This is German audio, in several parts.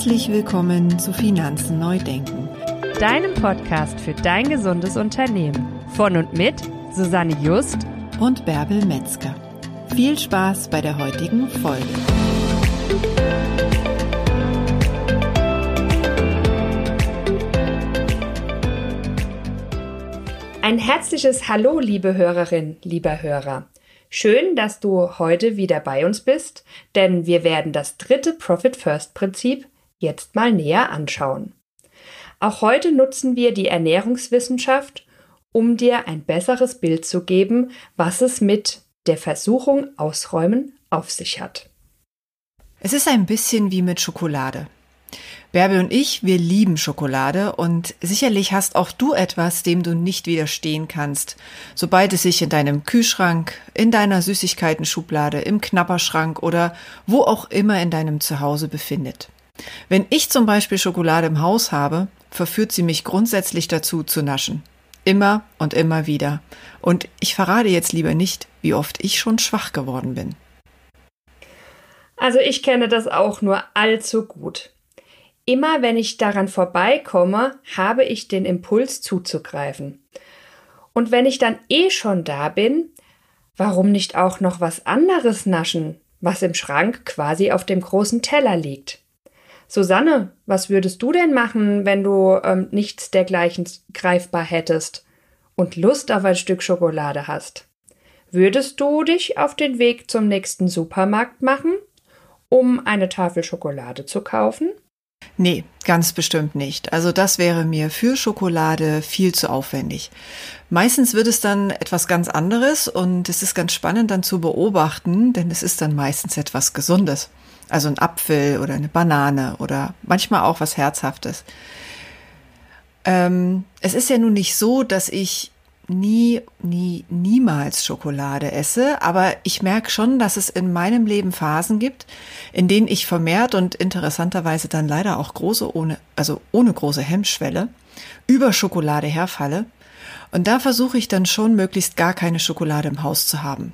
Herzlich willkommen zu Finanzen neu denken, deinem Podcast für dein gesundes Unternehmen. Von und mit Susanne Just und Bärbel Metzger. Viel Spaß bei der heutigen Folge. Ein herzliches Hallo, liebe Hörerin, lieber Hörer. Schön, dass du heute wieder bei uns bist, denn wir werden das dritte Profit First Prinzip jetzt mal näher anschauen. Auch heute nutzen wir die Ernährungswissenschaft, um dir ein besseres Bild zu geben, was es mit der Versuchung ausräumen auf sich hat. Es ist ein bisschen wie mit Schokolade. Bärbel und ich, wir lieben Schokolade und sicherlich hast auch du etwas, dem du nicht widerstehen kannst, sobald es sich in deinem Kühlschrank, in deiner Süßigkeiten-Schublade, im Knapperschrank oder wo auch immer in deinem Zuhause befindet. Wenn ich zum Beispiel Schokolade im Haus habe, verführt sie mich grundsätzlich dazu zu naschen. Immer und immer wieder. Und ich verrate jetzt lieber nicht, wie oft ich schon schwach geworden bin. Also ich kenne das auch nur allzu gut. Immer wenn ich daran vorbeikomme, habe ich den Impuls zuzugreifen. Und wenn ich dann eh schon da bin, warum nicht auch noch was anderes naschen, was im Schrank quasi auf dem großen Teller liegt? Susanne, was würdest du denn machen, wenn du ähm, nichts dergleichen greifbar hättest und Lust auf ein Stück Schokolade hast? Würdest du dich auf den Weg zum nächsten Supermarkt machen, um eine Tafel Schokolade zu kaufen? Nee, ganz bestimmt nicht. Also das wäre mir für Schokolade viel zu aufwendig. Meistens wird es dann etwas ganz anderes und es ist ganz spannend dann zu beobachten, denn es ist dann meistens etwas Gesundes. Also ein Apfel oder eine Banane oder manchmal auch was Herzhaftes. Ähm, es ist ja nun nicht so, dass ich nie, nie, niemals Schokolade esse, aber ich merke schon, dass es in meinem Leben Phasen gibt, in denen ich vermehrt und interessanterweise dann leider auch große ohne, also ohne große Hemmschwelle über Schokolade herfalle. Und da versuche ich dann schon möglichst gar keine Schokolade im Haus zu haben.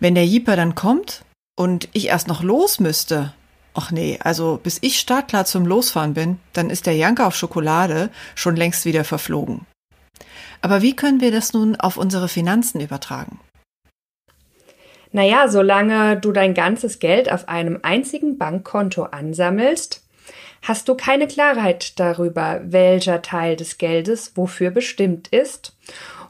Wenn der Jeeper dann kommt und ich erst noch los müsste, ach nee, also bis ich startklar zum Losfahren bin, dann ist der Janker auf Schokolade schon längst wieder verflogen. Aber wie können wir das nun auf unsere Finanzen übertragen? Naja, solange du dein ganzes Geld auf einem einzigen Bankkonto ansammelst, hast du keine Klarheit darüber, welcher Teil des Geldes wofür bestimmt ist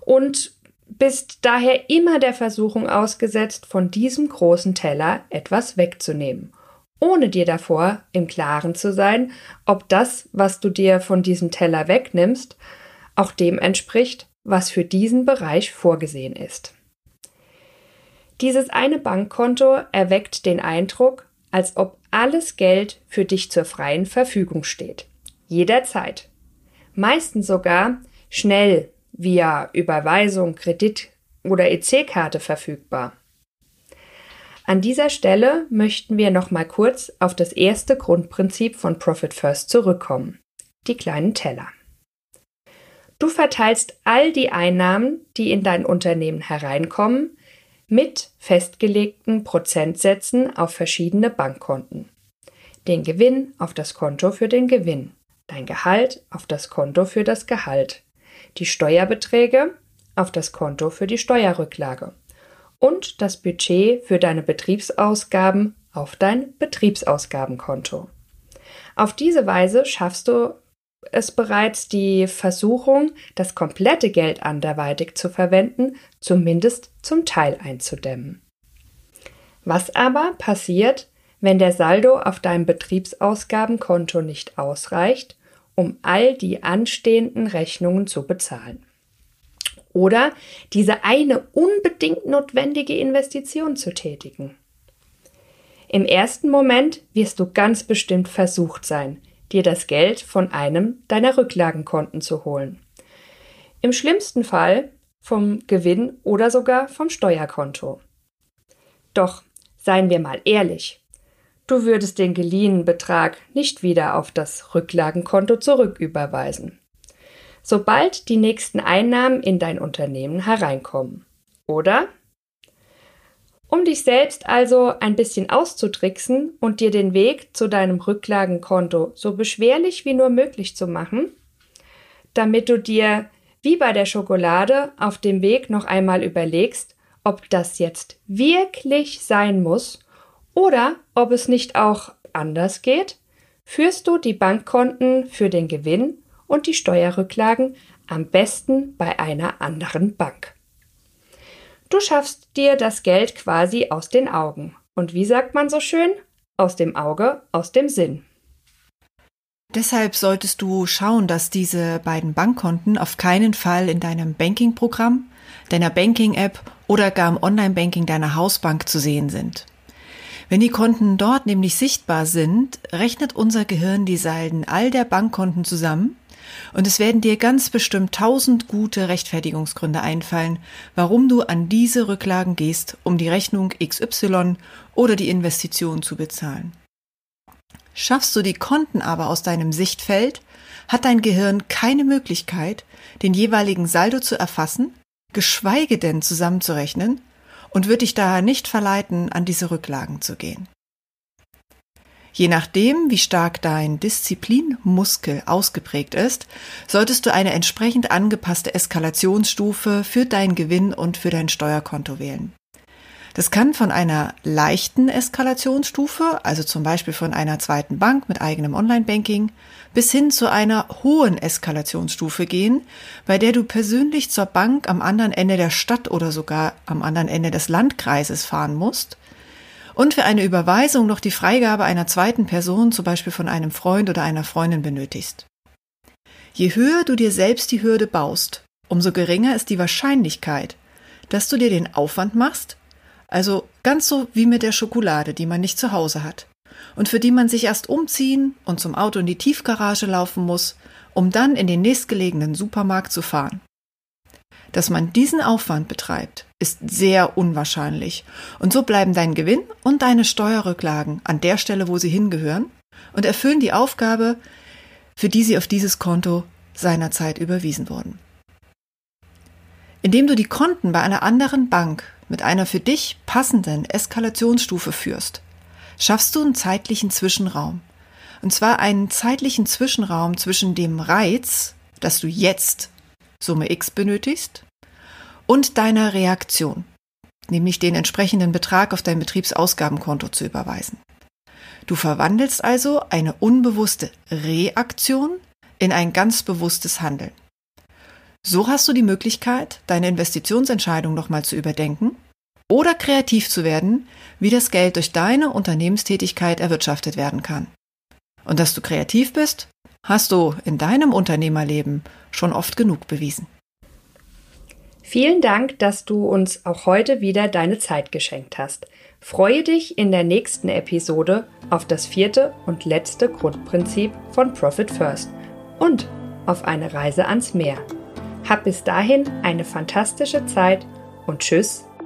und bist daher immer der Versuchung ausgesetzt, von diesem großen Teller etwas wegzunehmen, ohne dir davor im Klaren zu sein, ob das, was du dir von diesem Teller wegnimmst, auch dem entspricht, was für diesen Bereich vorgesehen ist. Dieses eine Bankkonto erweckt den Eindruck, als ob alles Geld für dich zur freien Verfügung steht. Jederzeit. Meistens sogar schnell via Überweisung, Kredit oder EC-Karte verfügbar. An dieser Stelle möchten wir noch mal kurz auf das erste Grundprinzip von Profit First zurückkommen. Die kleinen Teller. Du verteilst all die Einnahmen, die in dein Unternehmen hereinkommen, mit festgelegten Prozentsätzen auf verschiedene Bankkonten. Den Gewinn auf das Konto für den Gewinn, dein Gehalt auf das Konto für das Gehalt, die Steuerbeträge auf das Konto für die Steuerrücklage und das Budget für deine Betriebsausgaben auf dein Betriebsausgabenkonto. Auf diese Weise schaffst du es bereits die Versuchung, das komplette Geld anderweitig zu verwenden, zumindest zum Teil einzudämmen. Was aber passiert, wenn der Saldo auf deinem Betriebsausgabenkonto nicht ausreicht, um all die anstehenden Rechnungen zu bezahlen? Oder diese eine unbedingt notwendige Investition zu tätigen? Im ersten Moment wirst du ganz bestimmt versucht sein, dir das Geld von einem deiner Rücklagenkonten zu holen. Im schlimmsten Fall vom Gewinn oder sogar vom Steuerkonto. Doch seien wir mal ehrlich, du würdest den geliehenen Betrag nicht wieder auf das Rücklagenkonto zurücküberweisen. Sobald die nächsten Einnahmen in dein Unternehmen hereinkommen. Oder? Um dich selbst also ein bisschen auszutricksen und dir den Weg zu deinem Rücklagenkonto so beschwerlich wie nur möglich zu machen, damit du dir wie bei der Schokolade auf dem Weg noch einmal überlegst, ob das jetzt wirklich sein muss oder ob es nicht auch anders geht, führst du die Bankkonten für den Gewinn und die Steuerrücklagen am besten bei einer anderen Bank. Du schaffst dir das Geld quasi aus den Augen. Und wie sagt man so schön? Aus dem Auge, aus dem Sinn. Deshalb solltest du schauen, dass diese beiden Bankkonten auf keinen Fall in deinem Banking-Programm, deiner Banking-App oder gar im Online-Banking deiner Hausbank zu sehen sind. Wenn die Konten dort nämlich sichtbar sind, rechnet unser Gehirn die Salden all der Bankkonten zusammen und es werden dir ganz bestimmt tausend gute Rechtfertigungsgründe einfallen, warum du an diese Rücklagen gehst, um die Rechnung XY oder die Investition zu bezahlen. Schaffst du die Konten aber aus deinem Sichtfeld, hat dein Gehirn keine Möglichkeit, den jeweiligen Saldo zu erfassen, geschweige denn zusammenzurechnen und wird dich daher nicht verleiten, an diese Rücklagen zu gehen. Je nachdem, wie stark dein Disziplinmuskel ausgeprägt ist, solltest du eine entsprechend angepasste Eskalationsstufe für deinen Gewinn und für dein Steuerkonto wählen. Das kann von einer leichten Eskalationsstufe, also zum Beispiel von einer zweiten Bank mit eigenem Online-Banking, bis hin zu einer hohen Eskalationsstufe gehen, bei der du persönlich zur Bank am anderen Ende der Stadt oder sogar am anderen Ende des Landkreises fahren musst und für eine Überweisung noch die Freigabe einer zweiten Person, zum Beispiel von einem Freund oder einer Freundin benötigst. Je höher du dir selbst die Hürde baust, umso geringer ist die Wahrscheinlichkeit, dass du dir den Aufwand machst, also ganz so wie mit der Schokolade, die man nicht zu Hause hat und für die man sich erst umziehen und zum Auto in die Tiefgarage laufen muss, um dann in den nächstgelegenen Supermarkt zu fahren. Dass man diesen Aufwand betreibt, ist sehr unwahrscheinlich, und so bleiben dein Gewinn und deine Steuerrücklagen an der Stelle, wo sie hingehören, und erfüllen die Aufgabe, für die sie auf dieses Konto seinerzeit überwiesen wurden. Indem du die Konten bei einer anderen Bank mit einer für dich passenden Eskalationsstufe führst, schaffst du einen zeitlichen Zwischenraum. Und zwar einen zeitlichen Zwischenraum zwischen dem Reiz, dass du jetzt Summe X benötigst, und deiner Reaktion, nämlich den entsprechenden Betrag auf dein Betriebsausgabenkonto zu überweisen. Du verwandelst also eine unbewusste Reaktion in ein ganz bewusstes Handeln. So hast du die Möglichkeit, deine Investitionsentscheidung nochmal zu überdenken oder kreativ zu werden, wie das Geld durch deine Unternehmenstätigkeit erwirtschaftet werden kann. Und dass du kreativ bist, hast du in deinem Unternehmerleben schon oft genug bewiesen. Vielen Dank, dass du uns auch heute wieder deine Zeit geschenkt hast. Freue dich in der nächsten Episode auf das vierte und letzte Grundprinzip von Profit First und auf eine Reise ans Meer. Hab bis dahin eine fantastische Zeit und tschüss,